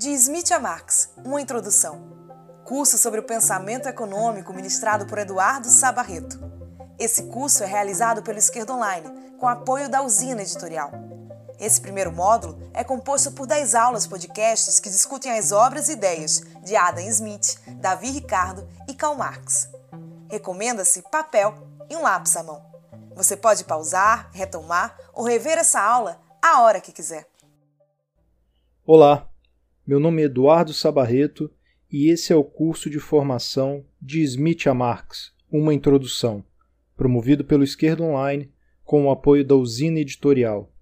De Smith a Marx, uma introdução. Curso sobre o pensamento econômico ministrado por Eduardo Sabarreto. Esse curso é realizado pelo Esquerda Online, com apoio da Usina Editorial. Esse primeiro módulo é composto por 10 aulas podcasts que discutem as obras e ideias de Adam Smith, Davi Ricardo e Karl Marx. Recomenda-se papel e um lápis à mão. Você pode pausar, retomar ou rever essa aula a hora que quiser. Olá, meu nome é Eduardo Sabarreto e esse é o curso de formação de Smith a Marx, uma introdução, promovido pelo Esquerdo Online com o apoio da Usina Editorial.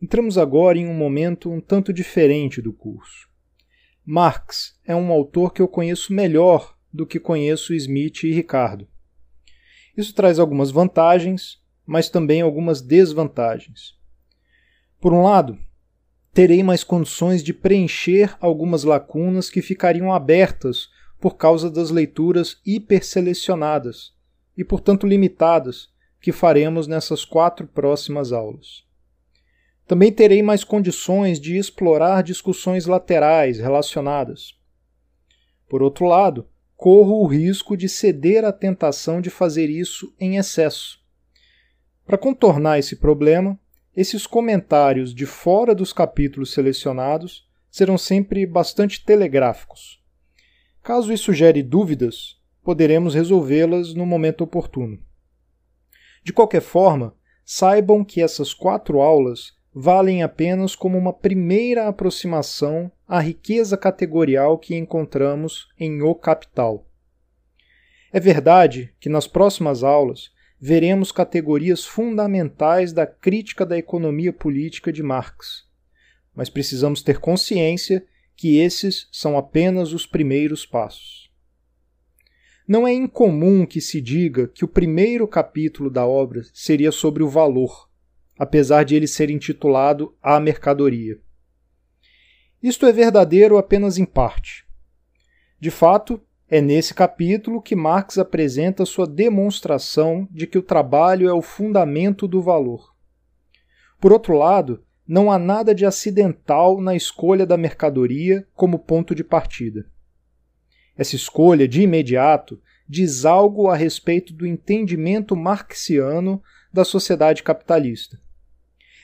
Entramos agora em um momento um tanto diferente do curso. Marx é um autor que eu conheço melhor do que conheço Smith e Ricardo. Isso traz algumas vantagens, mas também algumas desvantagens. Por um lado, terei mais condições de preencher algumas lacunas que ficariam abertas por causa das leituras hiperselecionadas e, portanto, limitadas que faremos nessas quatro próximas aulas. Também terei mais condições de explorar discussões laterais relacionadas. Por outro lado, corro o risco de ceder à tentação de fazer isso em excesso. Para contornar esse problema, esses comentários de fora dos capítulos selecionados serão sempre bastante telegráficos. Caso isso gere dúvidas, poderemos resolvê-las no momento oportuno. De qualquer forma, saibam que essas quatro aulas valem apenas como uma primeira aproximação à riqueza categorial que encontramos em O Capital. É verdade que nas próximas aulas veremos categorias fundamentais da crítica da economia política de Marx. Mas precisamos ter consciência que esses são apenas os primeiros passos. Não é incomum que se diga que o primeiro capítulo da obra seria sobre o valor, apesar de ele ser intitulado A Mercadoria. Isto é verdadeiro apenas em parte. De fato, é nesse capítulo que Marx apresenta sua demonstração de que o trabalho é o fundamento do valor. Por outro lado, não há nada de acidental na escolha da mercadoria como ponto de partida. Essa escolha, de imediato, diz algo a respeito do entendimento marxiano da sociedade capitalista.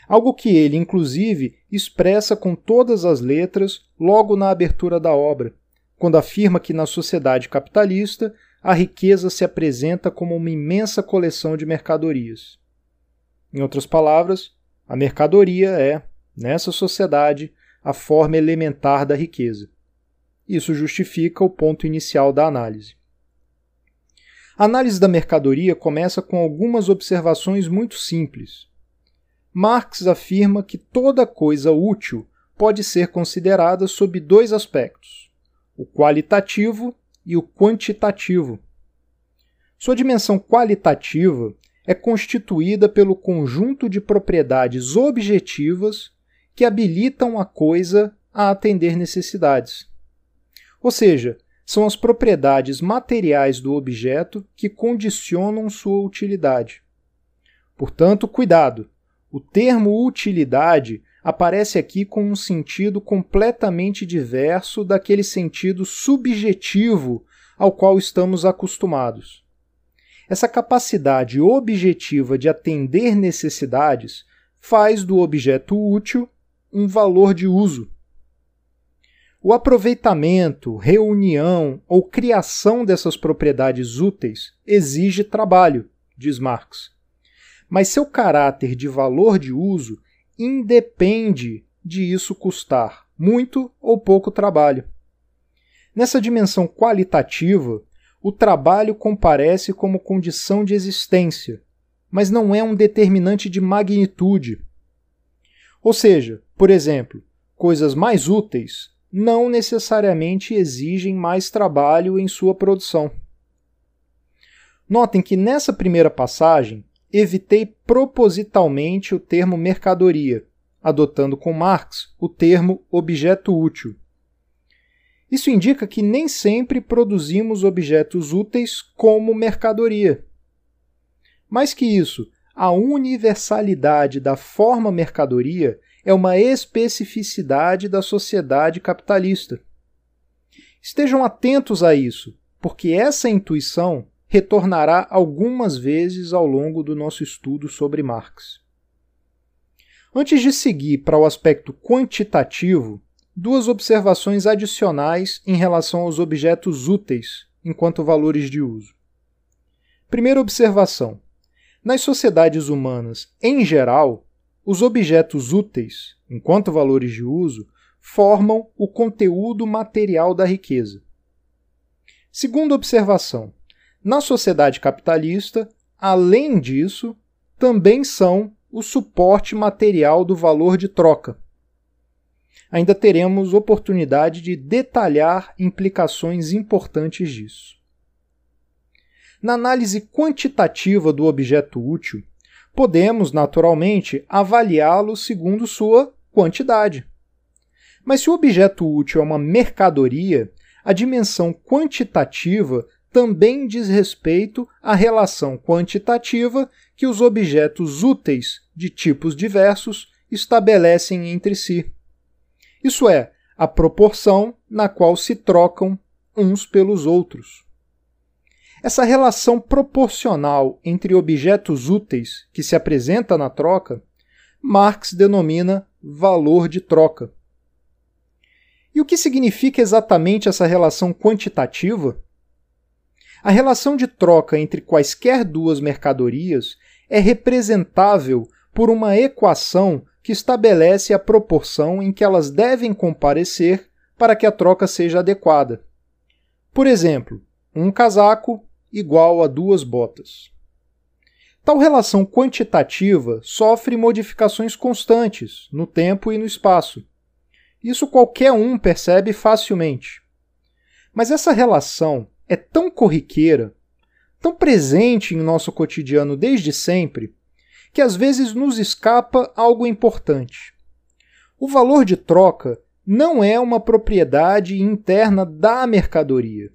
Algo que ele, inclusive, expressa com todas as letras logo na abertura da obra quando afirma que na sociedade capitalista a riqueza se apresenta como uma imensa coleção de mercadorias. Em outras palavras, a mercadoria é, nessa sociedade, a forma elementar da riqueza. Isso justifica o ponto inicial da análise. A análise da mercadoria começa com algumas observações muito simples. Marx afirma que toda coisa útil pode ser considerada sob dois aspectos o qualitativo e o quantitativo. Sua dimensão qualitativa é constituída pelo conjunto de propriedades objetivas que habilitam a coisa a atender necessidades. Ou seja, são as propriedades materiais do objeto que condicionam sua utilidade. Portanto, cuidado! O termo utilidade aparece aqui com um sentido completamente diverso daquele sentido subjetivo ao qual estamos acostumados. Essa capacidade objetiva de atender necessidades faz do objeto útil um valor de uso. O aproveitamento, reunião ou criação dessas propriedades úteis exige trabalho, diz Marx. Mas seu caráter de valor de uso independe de isso custar muito ou pouco trabalho. Nessa dimensão qualitativa, o trabalho comparece como condição de existência, mas não é um determinante de magnitude. Ou seja, por exemplo, coisas mais úteis não necessariamente exigem mais trabalho em sua produção. Notem que nessa primeira passagem evitei propositalmente o termo mercadoria, adotando com Marx o termo objeto útil. Isso indica que nem sempre produzimos objetos úteis como mercadoria. Mais que isso, a universalidade da forma mercadoria é uma especificidade da sociedade capitalista. Estejam atentos a isso, porque essa intuição retornará algumas vezes ao longo do nosso estudo sobre Marx. Antes de seguir para o aspecto quantitativo, duas observações adicionais em relação aos objetos úteis enquanto valores de uso. Primeira observação: nas sociedades humanas, em geral, os objetos úteis, enquanto valores de uso, formam o conteúdo material da riqueza. Segunda observação: na sociedade capitalista, além disso, também são o suporte material do valor de troca. Ainda teremos oportunidade de detalhar implicações importantes disso. Na análise quantitativa do objeto útil, podemos, naturalmente, avaliá-lo segundo sua quantidade. Mas se o objeto útil é uma mercadoria, a dimensão quantitativa também diz respeito à relação quantitativa que os objetos úteis de tipos diversos estabelecem entre si. Isso é, a proporção na qual se trocam uns pelos outros. Essa relação proporcional entre objetos úteis que se apresenta na troca, Marx denomina valor de troca. E o que significa exatamente essa relação quantitativa? A relação de troca entre quaisquer duas mercadorias é representável por uma equação que estabelece a proporção em que elas devem comparecer para que a troca seja adequada. Por exemplo, um casaco igual a duas botas. Tal relação quantitativa sofre modificações constantes no tempo e no espaço. Isso qualquer um percebe facilmente. Mas essa relação é tão corriqueira, tão presente em nosso cotidiano desde sempre, que às vezes nos escapa algo importante. O valor de troca não é uma propriedade interna da mercadoria.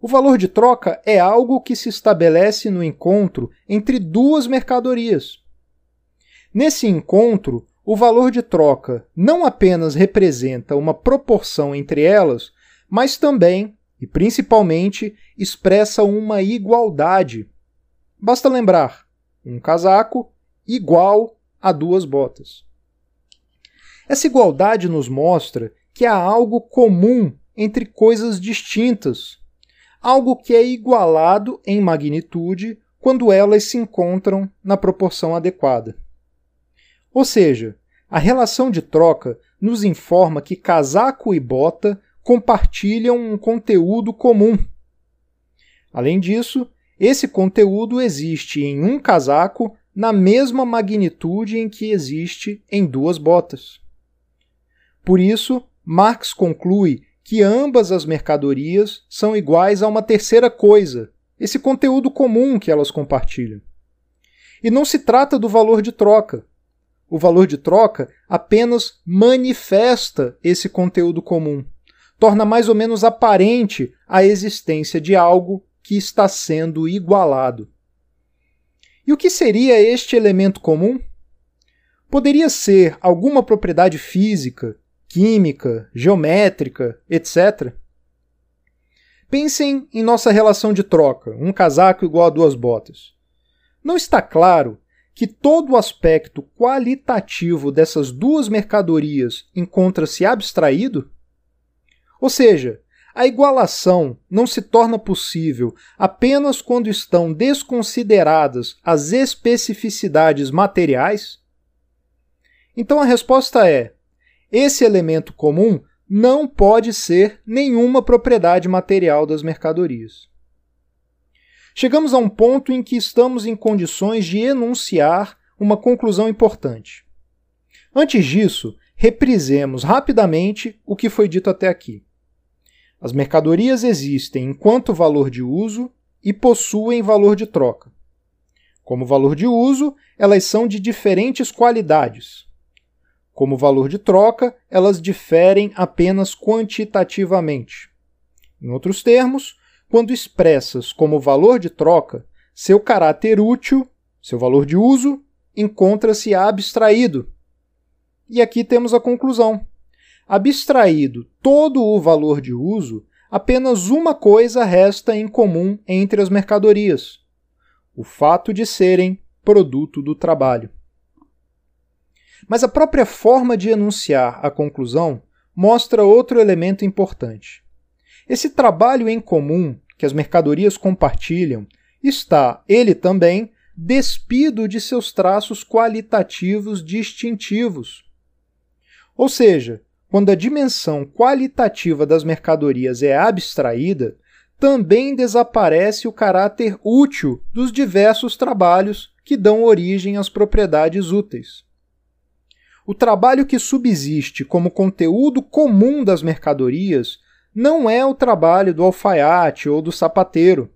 O valor de troca é algo que se estabelece no encontro entre duas mercadorias. Nesse encontro, o valor de troca não apenas representa uma proporção entre elas, mas também e, principalmente, expressa uma igualdade. Basta lembrar: um casaco igual a duas botas. Essa igualdade nos mostra que há algo comum entre coisas distintas, algo que é igualado em magnitude quando elas se encontram na proporção adequada. Ou seja, a relação de troca nos informa que casaco e bota compartilham um conteúdo comum. Além disso, esse conteúdo existe em um casaco na mesma magnitude em que existe em duas botas. Por isso, Marx conclui que ambas as mercadorias são iguais a uma terceira coisa, esse conteúdo comum que elas compartilham. E não se trata do valor de troca. O valor de troca apenas manifesta esse conteúdo comum torna mais ou menos aparente a existência de algo que está sendo igualado. E o que seria este elemento comum? Poderia ser alguma propriedade física, química, geométrica, etc. Pensem em nossa relação de troca, um casaco igual a duas botas. Não está claro que todo o aspecto qualitativo dessas duas mercadorias encontra-se abstraído? Ou seja, a igualação não se torna possível apenas quando estão desconsideradas as especificidades materiais? Então a resposta é: esse elemento comum não pode ser nenhuma propriedade material das mercadorias. Chegamos a um ponto em que estamos em condições de enunciar uma conclusão importante. Antes disso, reprisemos rapidamente o que foi dito até aqui. As mercadorias existem enquanto valor de uso e possuem valor de troca. Como valor de uso, elas são de diferentes qualidades. Como valor de troca, elas diferem apenas quantitativamente. Em outros termos, quando expressas como valor de troca, seu caráter útil, seu valor de uso, encontra-se abstraído. E aqui temos a conclusão. Abstraído todo o valor de uso, apenas uma coisa resta em comum entre as mercadorias: o fato de serem produto do trabalho. Mas a própria forma de enunciar a conclusão mostra outro elemento importante. Esse trabalho em comum que as mercadorias compartilham está, ele também, despido de seus traços qualitativos distintivos. Ou seja, quando a dimensão qualitativa das mercadorias é abstraída, também desaparece o caráter útil dos diversos trabalhos que dão origem às propriedades úteis. O trabalho que subsiste como conteúdo comum das mercadorias não é o trabalho do alfaiate ou do sapateiro.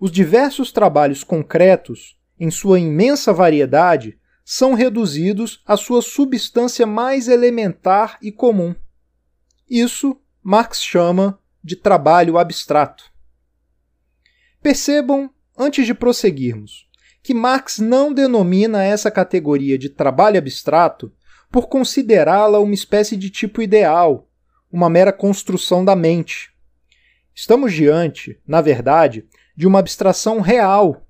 Os diversos trabalhos concretos, em sua imensa variedade, são reduzidos à sua substância mais elementar e comum. Isso Marx chama de trabalho abstrato. Percebam, antes de prosseguirmos, que Marx não denomina essa categoria de trabalho abstrato por considerá-la uma espécie de tipo ideal, uma mera construção da mente. Estamos diante, na verdade, de uma abstração real.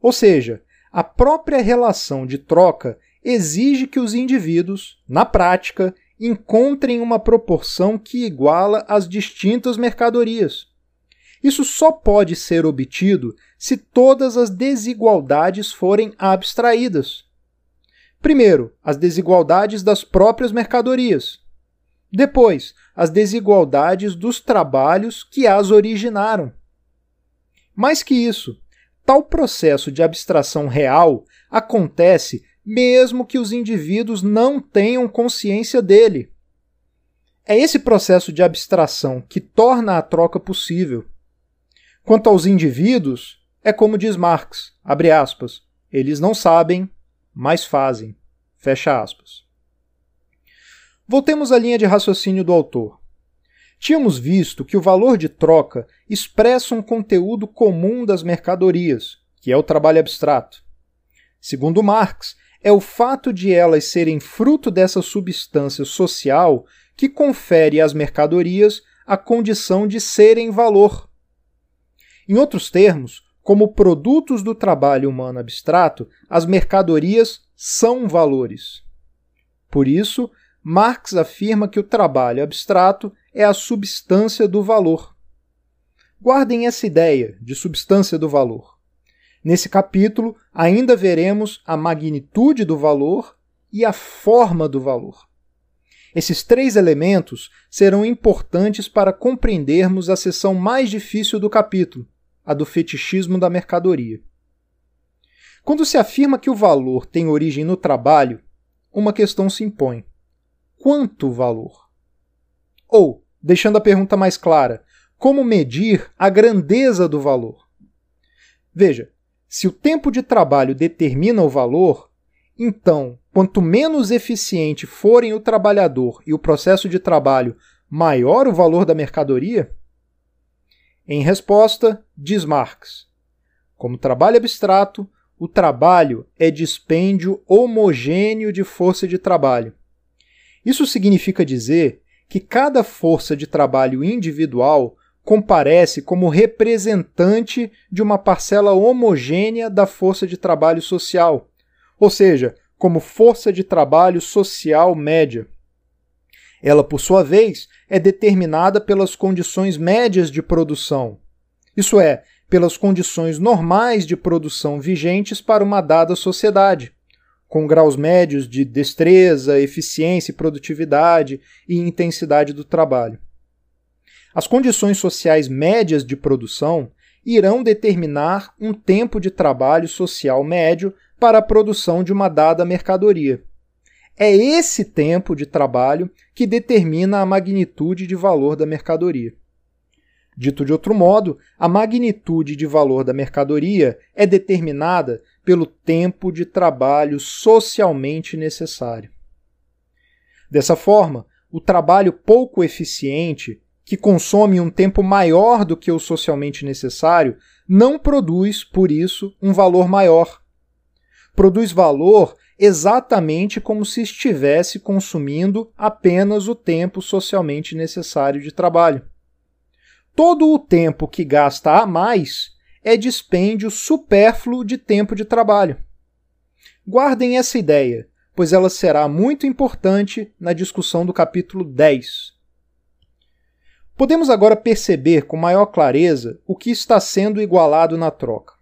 Ou seja, a própria relação de troca exige que os indivíduos, na prática, encontrem uma proporção que iguala as distintas mercadorias. Isso só pode ser obtido se todas as desigualdades forem abstraídas. Primeiro, as desigualdades das próprias mercadorias. Depois, as desigualdades dos trabalhos que as originaram. Mais que isso, tal processo de abstração real acontece mesmo que os indivíduos não tenham consciência dele. É esse processo de abstração que torna a troca possível. Quanto aos indivíduos, é como diz Marx, abre aspas, eles não sabem, mas fazem. Fecha aspas. Voltemos à linha de raciocínio do autor. Tínhamos visto que o valor de troca expressa um conteúdo comum das mercadorias, que é o trabalho abstrato. Segundo Marx, é o fato de elas serem fruto dessa substância social que confere às mercadorias a condição de serem valor. Em outros termos, como produtos do trabalho humano abstrato, as mercadorias são valores. Por isso, Marx afirma que o trabalho abstrato é a substância do valor. Guardem essa ideia de substância do valor. Nesse capítulo, ainda veremos a magnitude do valor e a forma do valor. Esses três elementos serão importantes para compreendermos a seção mais difícil do capítulo, a do fetichismo da mercadoria. Quando se afirma que o valor tem origem no trabalho, uma questão se impõe: quanto valor? Ou, deixando a pergunta mais clara, como medir a grandeza do valor? Veja, se o tempo de trabalho determina o valor, então, quanto menos eficiente forem o trabalhador e o processo de trabalho, maior o valor da mercadoria? Em resposta, diz Marx: como trabalho abstrato, o trabalho é dispêndio homogêneo de força de trabalho. Isso significa dizer que cada força de trabalho individual comparece como representante de uma parcela homogênea da força de trabalho social, ou seja, como força de trabalho social média. Ela, por sua vez, é determinada pelas condições médias de produção, isso é, pelas condições normais de produção vigentes para uma dada sociedade com graus médios de destreza, eficiência, produtividade e intensidade do trabalho. As condições sociais médias de produção irão determinar um tempo de trabalho social médio para a produção de uma dada mercadoria. É esse tempo de trabalho que determina a magnitude de valor da mercadoria. Dito de outro modo, a magnitude de valor da mercadoria é determinada pelo tempo de trabalho socialmente necessário. Dessa forma, o trabalho pouco eficiente, que consome um tempo maior do que o socialmente necessário, não produz, por isso, um valor maior. Produz valor exatamente como se estivesse consumindo apenas o tempo socialmente necessário de trabalho. Todo o tempo que gasta a mais é dispêndio supérfluo de tempo de trabalho. Guardem essa ideia, pois ela será muito importante na discussão do capítulo 10. Podemos agora perceber com maior clareza o que está sendo igualado na troca.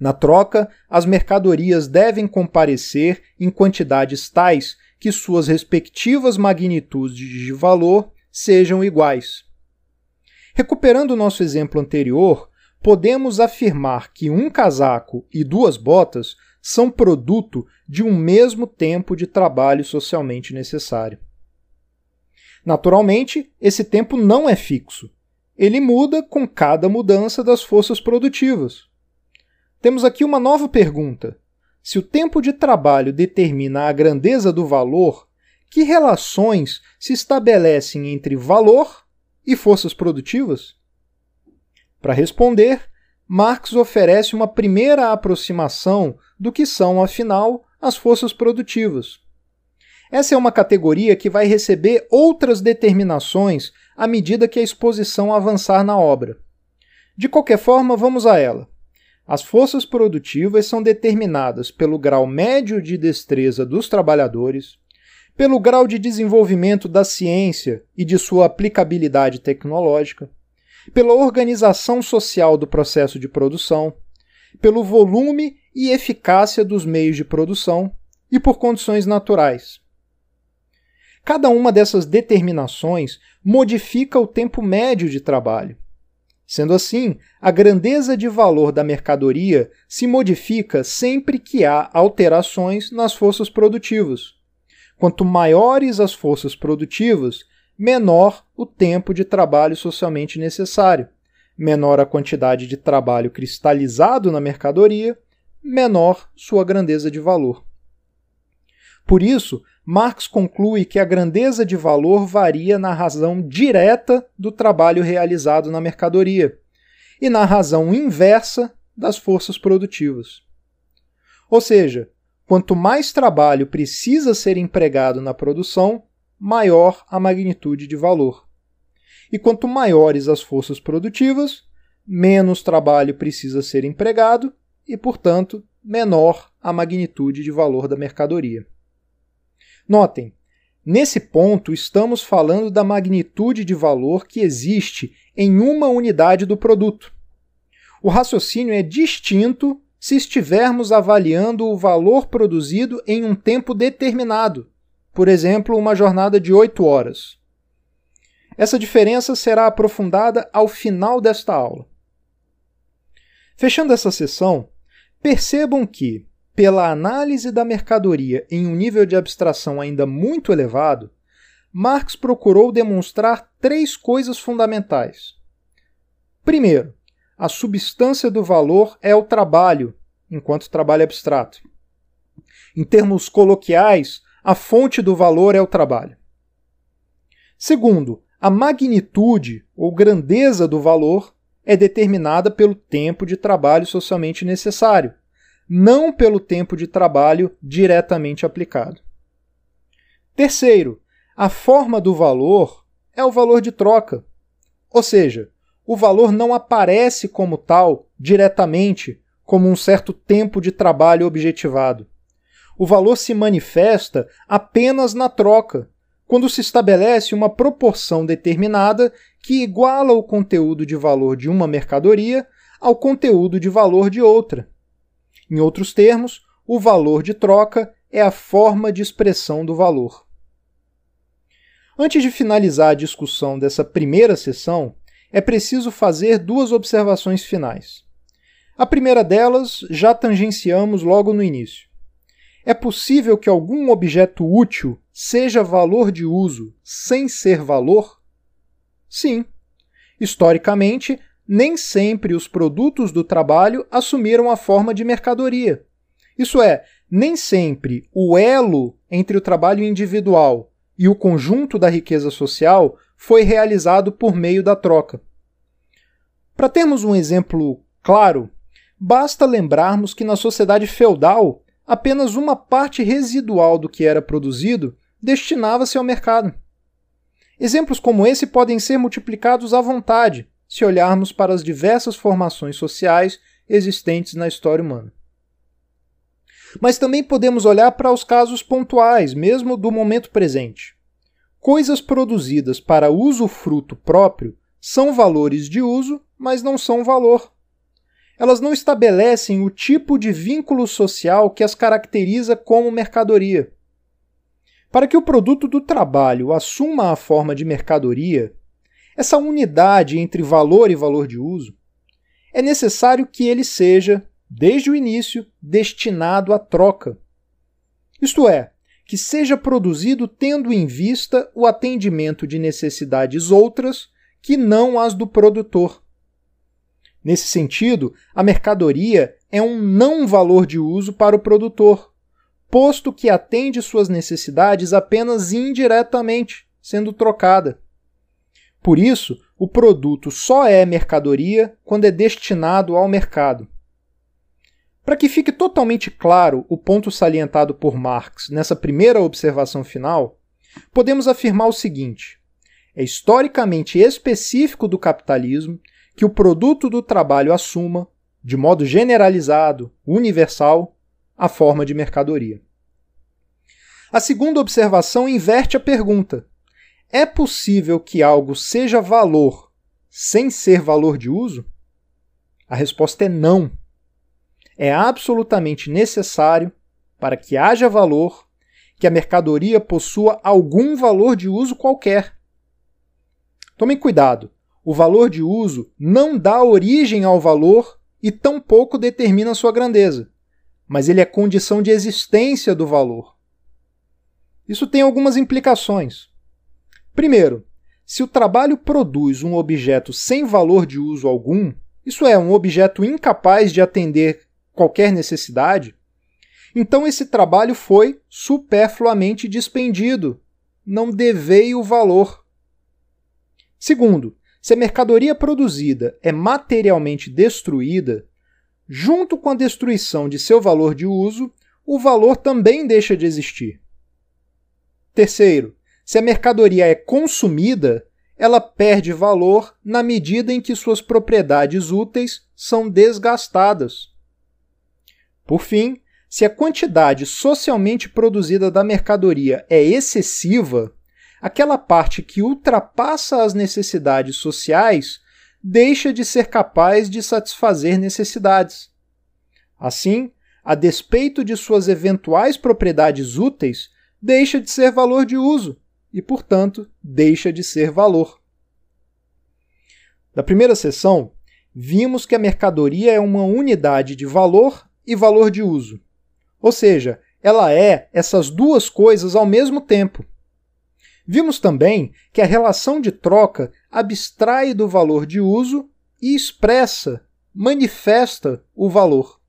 Na troca, as mercadorias devem comparecer em quantidades tais que suas respectivas magnitudes de valor sejam iguais. Recuperando o nosso exemplo anterior, podemos afirmar que um casaco e duas botas são produto de um mesmo tempo de trabalho socialmente necessário. Naturalmente, esse tempo não é fixo. Ele muda com cada mudança das forças produtivas. Temos aqui uma nova pergunta. Se o tempo de trabalho determina a grandeza do valor, que relações se estabelecem entre valor e forças produtivas? Para responder, Marx oferece uma primeira aproximação do que são, afinal, as forças produtivas. Essa é uma categoria que vai receber outras determinações à medida que a exposição avançar na obra. De qualquer forma, vamos a ela. As forças produtivas são determinadas pelo grau médio de destreza dos trabalhadores, pelo grau de desenvolvimento da ciência e de sua aplicabilidade tecnológica, pela organização social do processo de produção, pelo volume e eficácia dos meios de produção e por condições naturais. Cada uma dessas determinações modifica o tempo médio de trabalho. Sendo assim, a grandeza de valor da mercadoria se modifica sempre que há alterações nas forças produtivas. Quanto maiores as forças produtivas, menor o tempo de trabalho socialmente necessário. Menor a quantidade de trabalho cristalizado na mercadoria, menor sua grandeza de valor. Por isso, Marx conclui que a grandeza de valor varia na razão direta do trabalho realizado na mercadoria e na razão inversa das forças produtivas. Ou seja, quanto mais trabalho precisa ser empregado na produção, maior a magnitude de valor. E quanto maiores as forças produtivas, menos trabalho precisa ser empregado e, portanto, menor a magnitude de valor da mercadoria. Notem, nesse ponto estamos falando da magnitude de valor que existe em uma unidade do produto. O raciocínio é distinto se estivermos avaliando o valor produzido em um tempo determinado, por exemplo, uma jornada de 8 horas. Essa diferença será aprofundada ao final desta aula. Fechando essa sessão, percebam que, pela análise da mercadoria em um nível de abstração ainda muito elevado, Marx procurou demonstrar três coisas fundamentais. Primeiro, a substância do valor é o trabalho, enquanto trabalho abstrato. Em termos coloquiais, a fonte do valor é o trabalho. Segundo, a magnitude ou grandeza do valor é determinada pelo tempo de trabalho socialmente necessário, não pelo tempo de trabalho diretamente aplicado. Terceiro, a forma do valor é o valor de troca, ou seja, o valor não aparece como tal diretamente como um certo tempo de trabalho objetivado. O valor se manifesta apenas na troca, quando se estabelece uma proporção determinada que iguala o conteúdo de valor de uma mercadoria ao conteúdo de valor de outra. Em outros termos, o valor de troca é a forma de expressão do valor. Antes de finalizar a discussão dessa primeira sessão, é preciso fazer duas observações finais. A primeira delas já tangenciamos logo no início. É possível que algum objeto útil seja valor de uso sem ser valor? Sim. Historicamente, nem sempre os produtos do trabalho assumiram a forma de mercadoria. Isso é, nem sempre o elo entre o trabalho individual e o conjunto da riqueza social foi realizado por meio da troca. Para termos um exemplo claro, basta lembrarmos que na sociedade feudal apenas uma parte residual do que era produzido destinava-se ao mercado. Exemplos como esse podem ser multiplicados à vontade se olharmos para as diversas formações sociais existentes na história humana. Mas também podemos olhar para os casos pontuais, mesmo do momento presente. Coisas produzidas para uso fruto próprio são valores de uso, mas não são valor. Elas não estabelecem o tipo de vínculo social que as caracteriza como mercadoria. Para que o produto do trabalho assuma a forma de mercadoria, essa unidade entre valor e valor de uso, é necessário que ele seja, desde o início, destinado à troca. Isto é, que seja produzido tendo em vista o atendimento de necessidades outras que não as do produtor. Nesse sentido, a mercadoria é um não valor de uso para o produtor, posto que atende suas necessidades apenas indiretamente, sendo trocada. Por isso, o produto só é mercadoria quando é destinado ao mercado. Para que fique totalmente claro o ponto salientado por Marx nessa primeira observação final, podemos afirmar o seguinte: é historicamente específico do capitalismo que o produto do trabalho assuma, de modo generalizado, universal, a forma de mercadoria. A segunda observação inverte a pergunta: é possível que algo seja valor sem ser valor de uso? A resposta é não. É absolutamente necessário, para que haja valor, que a mercadoria possua algum valor de uso qualquer. Tomem cuidado, o valor de uso não dá origem ao valor e tampouco determina sua grandeza mas ele é condição de existência do valor. Isso tem algumas implicações. Primeiro, se o trabalho produz um objeto sem valor de uso algum, isso é, um objeto incapaz de atender qualquer necessidade, então esse trabalho foi superfluamente dispendido, não deveio valor. Segundo, se a mercadoria produzida é materialmente destruída, junto com a destruição de seu valor de uso, o valor também deixa de existir. Terceiro, se a mercadoria é consumida, ela perde valor na medida em que suas propriedades úteis são desgastadas. Por fim, se a quantidade socialmente produzida da mercadoria é excessiva, aquela parte que ultrapassa as necessidades sociais deixa de ser capaz de satisfazer necessidades. Assim, a despeito de suas eventuais propriedades úteis, deixa de ser valor de uso e, portanto, deixa de ser valor. Da primeira sessão, vimos que a mercadoria é uma unidade de valor e valor de uso. Ou seja, ela é essas duas coisas ao mesmo tempo. Vimos também que a relação de troca abstrai do valor de uso e expressa, manifesta o valor.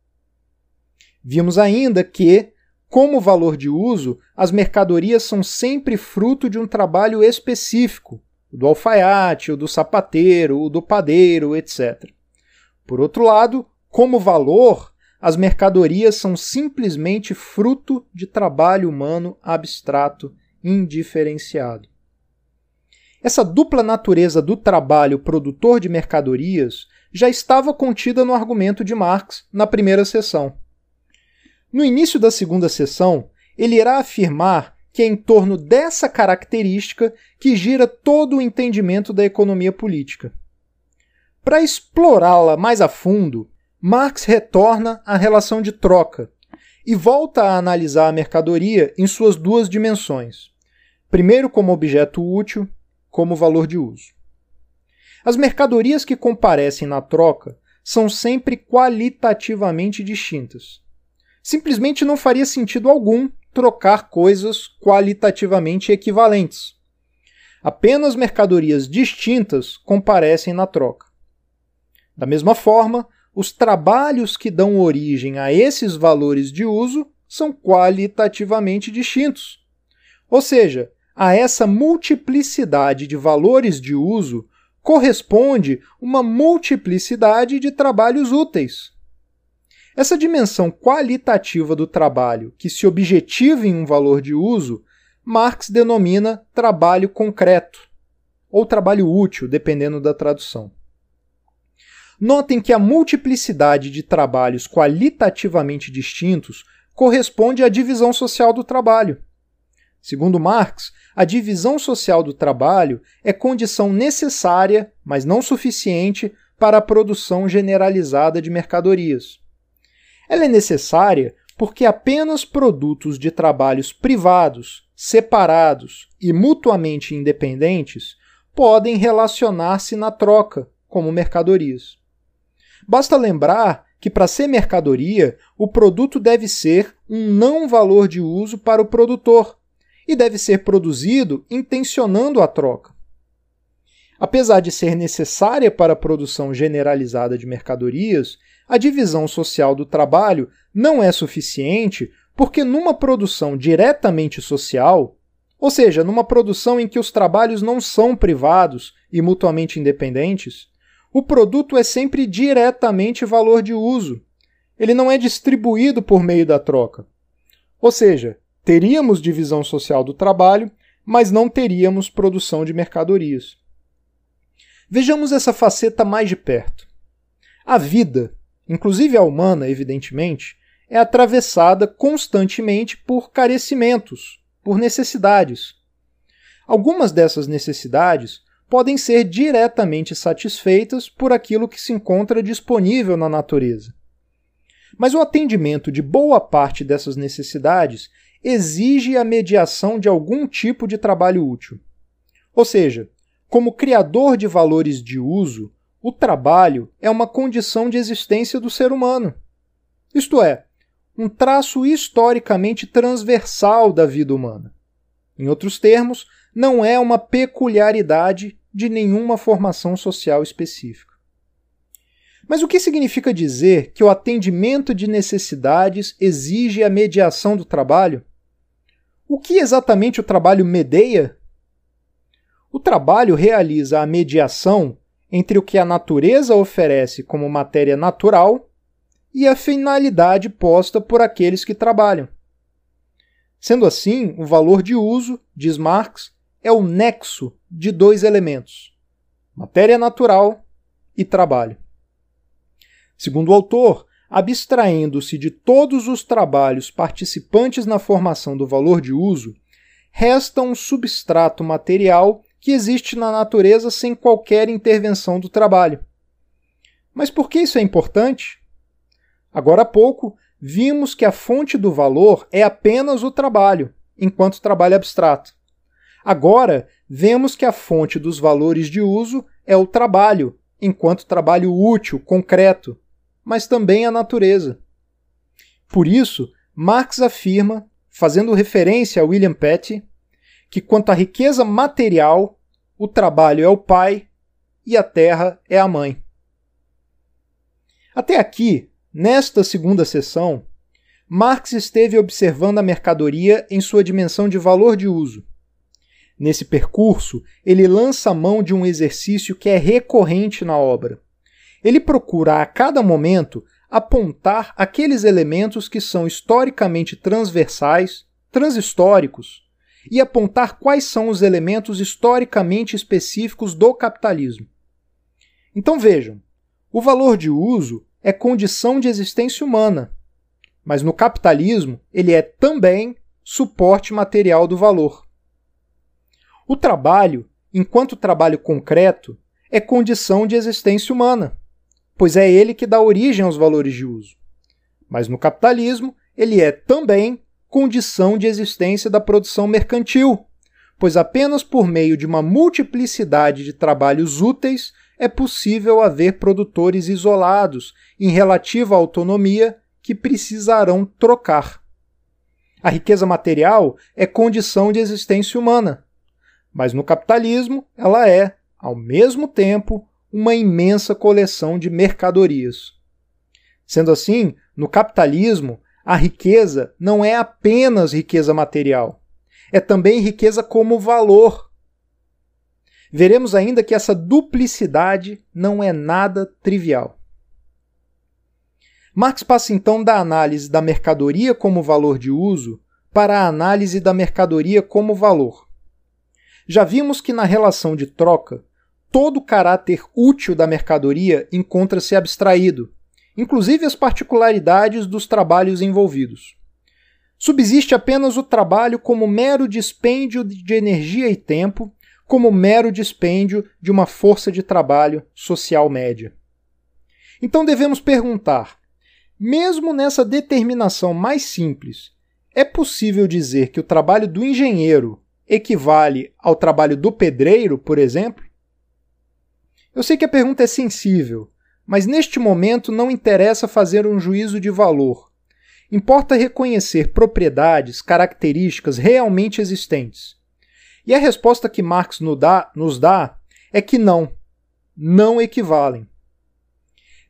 Vimos ainda que, como valor de uso, as mercadorias são sempre fruto de um trabalho específico, o do alfaiate, o do sapateiro, o do padeiro, etc. Por outro lado, como valor, as mercadorias são simplesmente fruto de trabalho humano abstrato indiferenciado. Essa dupla natureza do trabalho produtor de mercadorias já estava contida no argumento de Marx na primeira sessão. No início da segunda sessão, ele irá afirmar que é em torno dessa característica que gira todo o entendimento da economia política. Para explorá-la mais a fundo, Marx retorna à relação de troca e volta a analisar a mercadoria em suas duas dimensões primeiro como objeto útil, como valor de uso. As mercadorias que comparecem na troca são sempre qualitativamente distintas. Simplesmente não faria sentido algum trocar coisas qualitativamente equivalentes. Apenas mercadorias distintas comparecem na troca. Da mesma forma, os trabalhos que dão origem a esses valores de uso são qualitativamente distintos. Ou seja, a essa multiplicidade de valores de uso corresponde uma multiplicidade de trabalhos úteis. Essa dimensão qualitativa do trabalho, que se objetiva em um valor de uso, Marx denomina trabalho concreto, ou trabalho útil, dependendo da tradução. Notem que a multiplicidade de trabalhos qualitativamente distintos corresponde à divisão social do trabalho. Segundo Marx, a divisão social do trabalho é condição necessária, mas não suficiente, para a produção generalizada de mercadorias. Ela é necessária porque apenas produtos de trabalhos privados, separados e mutuamente independentes podem relacionar-se na troca como mercadorias. Basta lembrar que, para ser mercadoria, o produto deve ser um não valor de uso para o produtor e deve ser produzido intencionando a troca. Apesar de ser necessária para a produção generalizada de mercadorias, a divisão social do trabalho não é suficiente porque, numa produção diretamente social, ou seja, numa produção em que os trabalhos não são privados e mutuamente independentes, o produto é sempre diretamente valor de uso. Ele não é distribuído por meio da troca. Ou seja, teríamos divisão social do trabalho, mas não teríamos produção de mercadorias. Vejamos essa faceta mais de perto. A vida, inclusive a humana, evidentemente, é atravessada constantemente por carecimentos, por necessidades. Algumas dessas necessidades podem ser diretamente satisfeitas por aquilo que se encontra disponível na natureza. Mas o atendimento de boa parte dessas necessidades exige a mediação de algum tipo de trabalho útil. Ou seja, como criador de valores de uso, o trabalho é uma condição de existência do ser humano. Isto é, um traço historicamente transversal da vida humana. Em outros termos, não é uma peculiaridade de nenhuma formação social específica. Mas o que significa dizer que o atendimento de necessidades exige a mediação do trabalho? O que exatamente o trabalho medeia? O trabalho realiza a mediação entre o que a natureza oferece como matéria natural e a finalidade posta por aqueles que trabalham. Sendo assim, o valor de uso, diz Marx, é o nexo de dois elementos: matéria natural e trabalho. Segundo o autor, abstraindo-se de todos os trabalhos participantes na formação do valor de uso, resta um substrato material que existe na natureza sem qualquer intervenção do trabalho. Mas por que isso é importante? Agora há pouco, vimos que a fonte do valor é apenas o trabalho, enquanto trabalho abstrato. Agora, vemos que a fonte dos valores de uso é o trabalho, enquanto trabalho útil, concreto, mas também a natureza. Por isso, Marx afirma, fazendo referência a William Petty, que quanto à riqueza material, o trabalho é o pai e a terra é a mãe. Até aqui, nesta segunda sessão, Marx esteve observando a mercadoria em sua dimensão de valor de uso Nesse percurso, ele lança a mão de um exercício que é recorrente na obra. Ele procura a cada momento apontar aqueles elementos que são historicamente transversais, transhistóricos, e apontar quais são os elementos historicamente específicos do capitalismo. Então vejam, o valor de uso é condição de existência humana, mas no capitalismo ele é também suporte material do valor. O trabalho, enquanto trabalho concreto, é condição de existência humana, pois é ele que dá origem aos valores de uso. Mas no capitalismo, ele é também condição de existência da produção mercantil, pois apenas por meio de uma multiplicidade de trabalhos úteis é possível haver produtores isolados em relativa autonomia que precisarão trocar. A riqueza material é condição de existência humana, mas no capitalismo, ela é, ao mesmo tempo, uma imensa coleção de mercadorias. Sendo assim, no capitalismo, a riqueza não é apenas riqueza material, é também riqueza como valor. Veremos ainda que essa duplicidade não é nada trivial. Marx passa então da análise da mercadoria como valor de uso para a análise da mercadoria como valor. Já vimos que na relação de troca, todo o caráter útil da mercadoria encontra-se abstraído, inclusive as particularidades dos trabalhos envolvidos. Subsiste apenas o trabalho como mero dispêndio de energia e tempo, como mero dispêndio de uma força de trabalho social média. Então devemos perguntar: mesmo nessa determinação mais simples, é possível dizer que o trabalho do engenheiro equivale ao trabalho do pedreiro, por exemplo? Eu sei que a pergunta é sensível, mas neste momento não interessa fazer um juízo de valor. Importa reconhecer propriedades, características realmente existentes. E a resposta que Marx nos dá, nos dá é que não, não equivalem.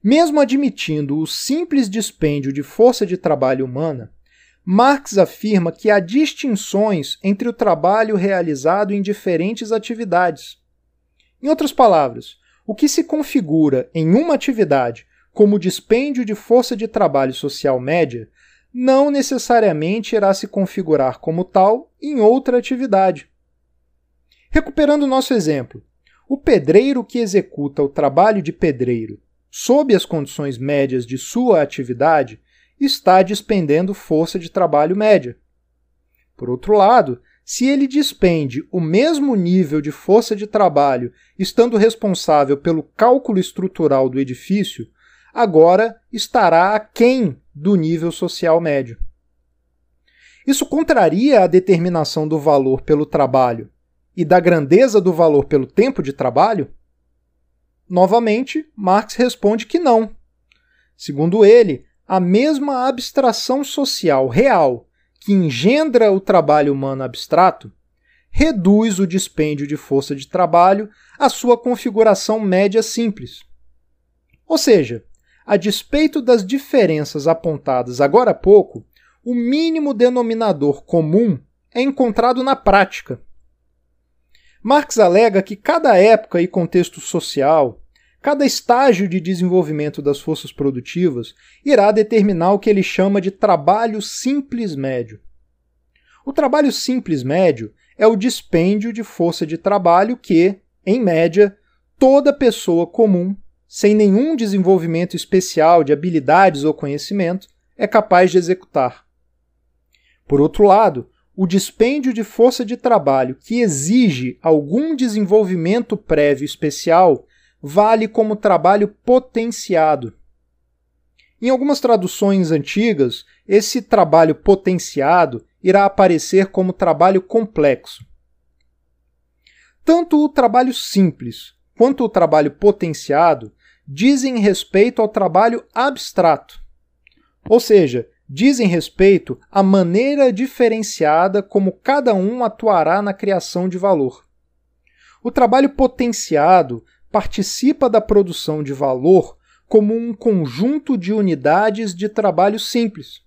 Mesmo admitindo o simples dispêndio de força de trabalho humana, Marx afirma que há distinções entre o trabalho realizado em diferentes atividades. Em outras palavras, o que se configura em uma atividade como dispêndio de força de trabalho social média não necessariamente irá se configurar como tal em outra atividade. Recuperando nosso exemplo, o pedreiro que executa o trabalho de pedreiro sob as condições médias de sua atividade está despendendo força de trabalho média. Por outro lado, se ele despende o mesmo nível de força de trabalho, estando responsável pelo cálculo estrutural do edifício, agora estará aquém do nível social médio. Isso contraria a determinação do valor pelo trabalho e da grandeza do valor pelo tempo de trabalho? Novamente, Marx responde que não. Segundo ele, a mesma abstração social real que engendra o trabalho humano abstrato, reduz o dispêndio de força de trabalho à sua configuração média simples. Ou seja, a despeito das diferenças apontadas agora há pouco, o mínimo denominador comum é encontrado na prática. Marx alega que cada época e contexto social, Cada estágio de desenvolvimento das forças produtivas irá determinar o que ele chama de trabalho simples médio. O trabalho simples médio é o dispêndio de força de trabalho que, em média, toda pessoa comum, sem nenhum desenvolvimento especial de habilidades ou conhecimento, é capaz de executar. Por outro lado, o dispêndio de força de trabalho que exige algum desenvolvimento prévio especial vale como trabalho potenciado. Em algumas traduções antigas, esse trabalho potenciado irá aparecer como trabalho complexo. Tanto o trabalho simples quanto o trabalho potenciado dizem respeito ao trabalho abstrato, ou seja, dizem respeito à maneira diferenciada como cada um atuará na criação de valor. O trabalho potenciado participa da produção de valor como um conjunto de unidades de trabalho simples.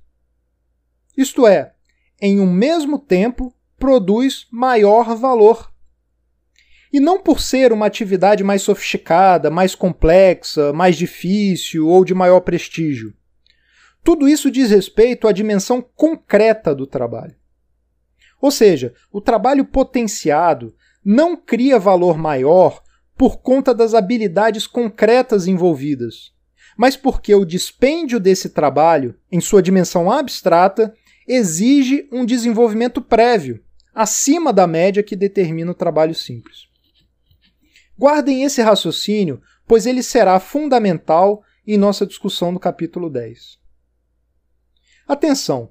Isto é, em um mesmo tempo, produz maior valor. E não por ser uma atividade mais sofisticada, mais complexa, mais difícil ou de maior prestígio. Tudo isso diz respeito à dimensão concreta do trabalho. Ou seja, o trabalho potenciado não cria valor maior por conta das habilidades concretas envolvidas, mas porque o dispêndio desse trabalho, em sua dimensão abstrata, exige um desenvolvimento prévio, acima da média que determina o trabalho simples. Guardem esse raciocínio, pois ele será fundamental em nossa discussão do capítulo 10. Atenção!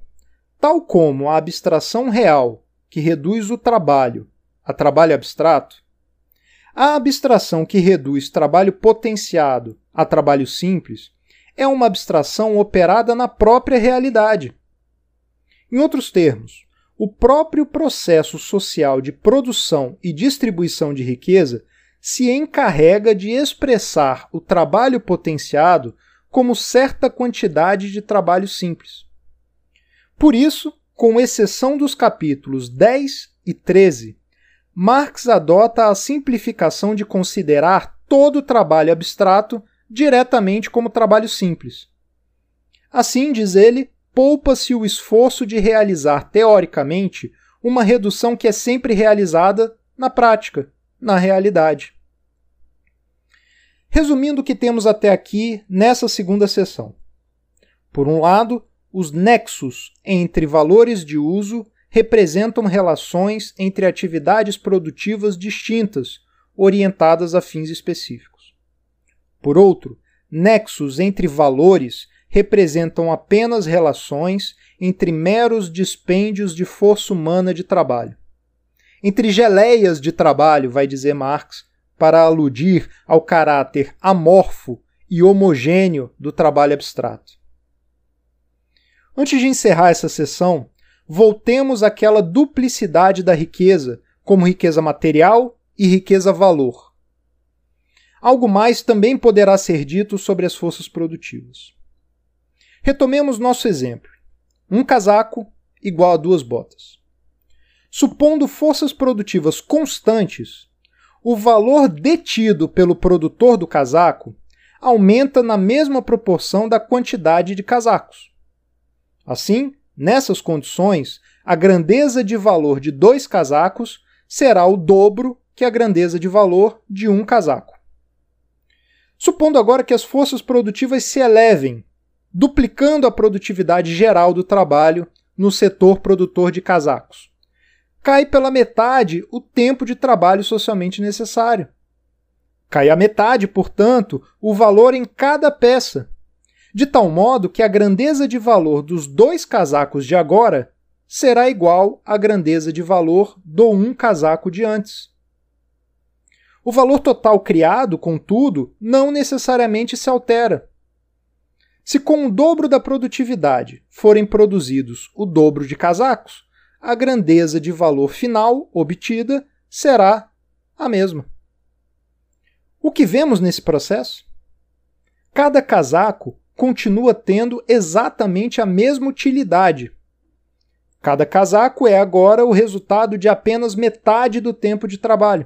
Tal como a abstração real, que reduz o trabalho a trabalho abstrato, a abstração que reduz trabalho potenciado a trabalho simples é uma abstração operada na própria realidade. Em outros termos, o próprio processo social de produção e distribuição de riqueza se encarrega de expressar o trabalho potenciado como certa quantidade de trabalho simples. Por isso, com exceção dos capítulos 10 e 13, Marx adota a simplificação de considerar todo trabalho abstrato diretamente como trabalho simples. Assim, diz ele, poupa-se o esforço de realizar teoricamente uma redução que é sempre realizada na prática, na realidade. Resumindo o que temos até aqui nessa segunda sessão. Por um lado, os nexos entre valores de uso representam relações entre atividades produtivas distintas, orientadas a fins específicos. Por outro, nexos entre valores representam apenas relações entre meros dispêndios de força humana de trabalho. Entre geleias de trabalho, vai dizer Marx, para aludir ao caráter amorfo e homogêneo do trabalho abstrato. Antes de encerrar essa sessão, voltemos àquela duplicidade da riqueza, como riqueza material e riqueza valor. Algo mais também poderá ser dito sobre as forças produtivas. Retomemos nosso exemplo. Um casaco igual a duas botas. Supondo forças produtivas constantes, o valor detido pelo produtor do casaco aumenta na mesma proporção da quantidade de casacos. Assim, nessas condições, a grandeza de valor de dois casacos será o dobro que a grandeza de valor de um casaco. Supondo agora que as forças produtivas se elevem, duplicando a produtividade geral do trabalho no setor produtor de casacos. Cai pela metade o tempo de trabalho socialmente necessário. Cai a metade, portanto, o valor em cada peça, de tal modo que a grandeza de valor dos dois casacos de agora será igual à grandeza de valor do um casaco de antes. O valor total criado, contudo, não necessariamente se altera. Se com o dobro da produtividade forem produzidos o dobro de casacos, a grandeza de valor final obtida será a mesma. O que vemos nesse processo? Cada casaco continua tendo exatamente a mesma utilidade. Cada casaco é agora o resultado de apenas metade do tempo de trabalho.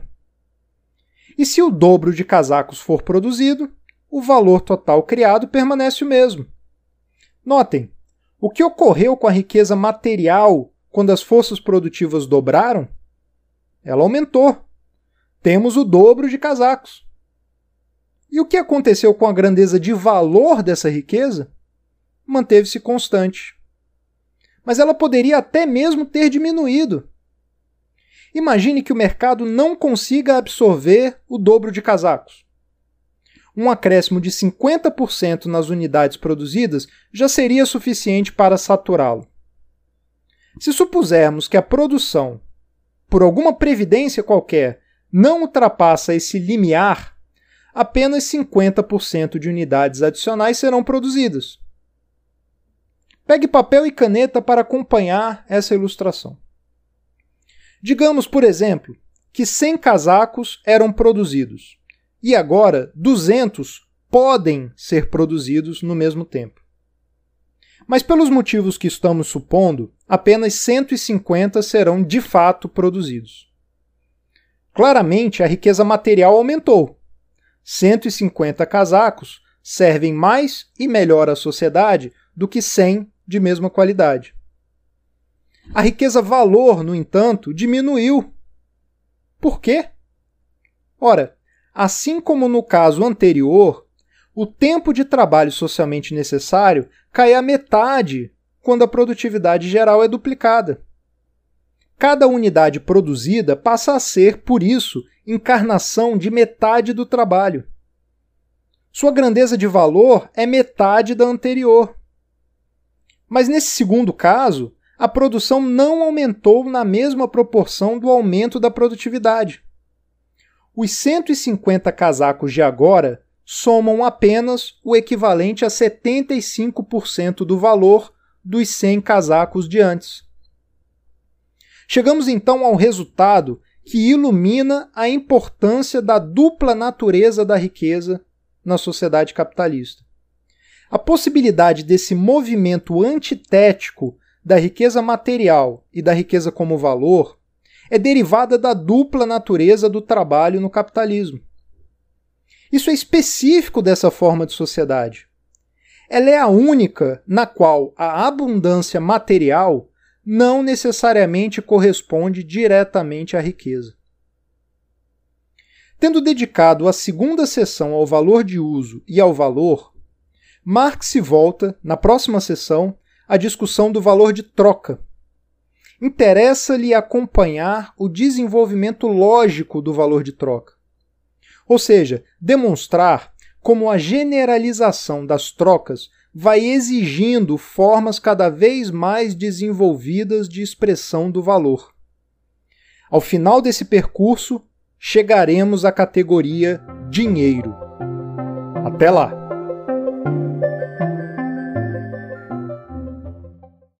E se o dobro de casacos for produzido, o valor total criado permanece o mesmo. Notem, o que ocorreu com a riqueza material quando as forças produtivas dobraram? Ela aumentou. Temos o dobro de casacos. E o que aconteceu com a grandeza de valor dessa riqueza? Manteve-se constante. Mas ela poderia até mesmo ter diminuído. Imagine que o mercado não consiga absorver o dobro de casacos. Um acréscimo de 50% nas unidades produzidas já seria suficiente para saturá-lo. Se supusermos que a produção, por alguma previdência qualquer, não ultrapassa esse limiar, apenas 50% de unidades adicionais serão produzidas. Pegue papel e caneta para acompanhar essa ilustração. Digamos, por exemplo, que 100 casacos eram produzidos e agora 200 podem ser produzidos no mesmo tempo. Mas, pelos motivos que estamos supondo, apenas 150 serão de fato produzidos. Claramente, a riqueza material aumentou, 150 casacos servem mais e melhor à sociedade do que 100 de mesma qualidade. A riqueza valor, no entanto, diminuiu. Por quê? Ora, assim como no caso anterior, o tempo de trabalho socialmente necessário cai à metade quando a produtividade geral é duplicada. Cada unidade produzida passa a ser, por isso, encarnação de metade do trabalho. Sua grandeza de valor é metade da anterior. Mas nesse segundo caso, a produção não aumentou na mesma proporção do aumento da produtividade. Os 150 casacos de agora somam apenas o equivalente a 75% do valor dos 100 casacos de antes. Chegamos então ao resultado que ilumina a importância da dupla natureza da riqueza na sociedade capitalista. A possibilidade desse movimento antitético da riqueza material e da riqueza como valor é derivada da dupla natureza do trabalho no capitalismo. Isso é específico dessa forma de sociedade. ela é a única na qual a abundância material não necessariamente corresponde diretamente à riqueza. Tendo dedicado a segunda sessão ao valor de uso e ao valor, Marx se volta, na próxima sessão, à discussão do valor de troca. Interessa-lhe acompanhar o desenvolvimento lógico do valor de troca. Ou seja, demonstrar como a generalização das trocas vai exigindo formas cada vez mais desenvolvidas de expressão do valor. Ao final desse percurso, chegaremos à categoria dinheiro. Até lá!